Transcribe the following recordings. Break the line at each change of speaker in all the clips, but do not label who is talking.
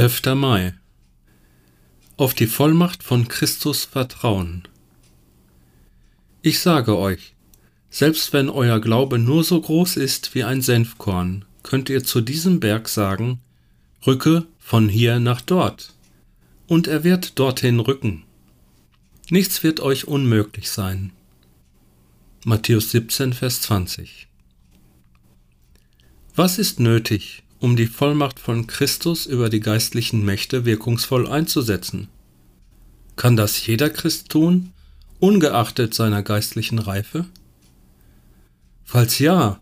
12. Mai Auf die Vollmacht von Christus vertrauen. Ich sage euch, selbst wenn euer Glaube nur so groß ist wie ein Senfkorn, könnt ihr zu diesem Berg sagen, rücke von hier nach dort, und er wird dorthin rücken. Nichts wird euch unmöglich sein. Matthäus 17, Vers 20 Was ist nötig, um die Vollmacht von Christus über die geistlichen Mächte wirkungsvoll einzusetzen? Kann das jeder Christ tun, ungeachtet seiner geistlichen Reife? Falls ja,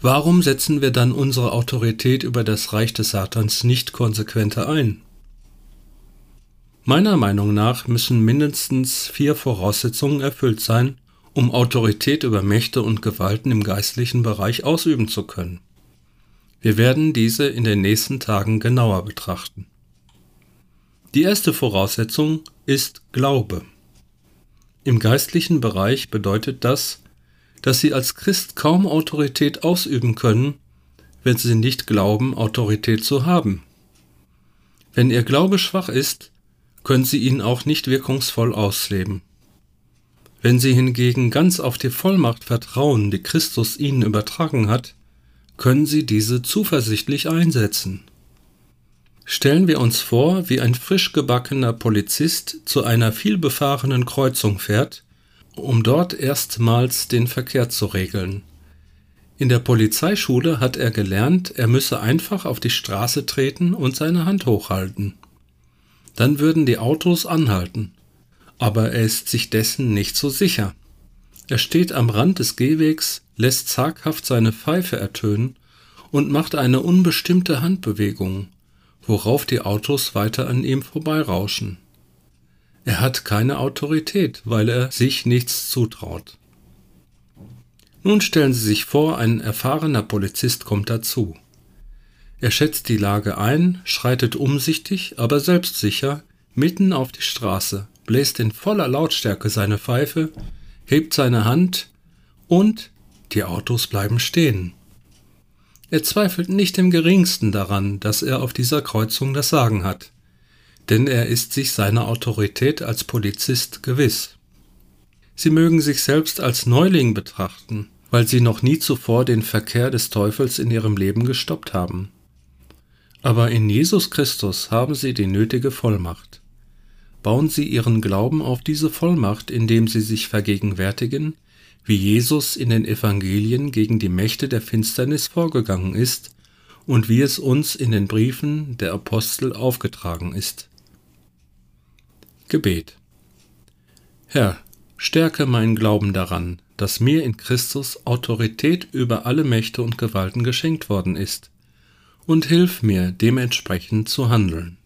warum setzen wir dann unsere Autorität über das Reich des Satans nicht konsequenter ein? Meiner Meinung nach müssen mindestens vier Voraussetzungen erfüllt sein, um Autorität über Mächte und Gewalten im geistlichen Bereich ausüben zu können. Wir werden diese in den nächsten Tagen genauer betrachten. Die erste Voraussetzung ist Glaube. Im geistlichen Bereich bedeutet das, dass Sie als Christ kaum Autorität ausüben können, wenn Sie nicht glauben, Autorität zu haben. Wenn Ihr Glaube schwach ist, können Sie ihn auch nicht wirkungsvoll ausleben. Wenn Sie hingegen ganz auf die Vollmacht vertrauen, die Christus Ihnen übertragen hat, können Sie diese zuversichtlich einsetzen. Stellen wir uns vor, wie ein frisch gebackener Polizist zu einer vielbefahrenen Kreuzung fährt, um dort erstmals den Verkehr zu regeln. In der Polizeischule hat er gelernt, er müsse einfach auf die Straße treten und seine Hand hochhalten. Dann würden die Autos anhalten. Aber er ist sich dessen nicht so sicher. Er steht am Rand des Gehwegs, lässt zaghaft seine Pfeife ertönen und macht eine unbestimmte Handbewegung, worauf die Autos weiter an ihm vorbeirauschen. Er hat keine Autorität, weil er sich nichts zutraut. Nun stellen Sie sich vor, ein erfahrener Polizist kommt dazu. Er schätzt die Lage ein, schreitet umsichtig, aber selbstsicher mitten auf die Straße, bläst in voller Lautstärke seine Pfeife, hebt seine Hand und die Autos bleiben stehen. Er zweifelt nicht im geringsten daran, dass er auf dieser Kreuzung das Sagen hat, denn er ist sich seiner Autorität als Polizist gewiss. Sie mögen sich selbst als Neuling betrachten, weil sie noch nie zuvor den Verkehr des Teufels in ihrem Leben gestoppt haben. Aber in Jesus Christus haben sie die nötige Vollmacht. Bauen Sie Ihren Glauben auf diese Vollmacht, indem Sie sich vergegenwärtigen, wie Jesus in den Evangelien gegen die Mächte der Finsternis vorgegangen ist und wie es uns in den Briefen der Apostel aufgetragen ist. Gebet Herr, stärke meinen Glauben daran, dass mir in Christus Autorität über alle Mächte und Gewalten geschenkt worden ist, und hilf mir dementsprechend zu handeln.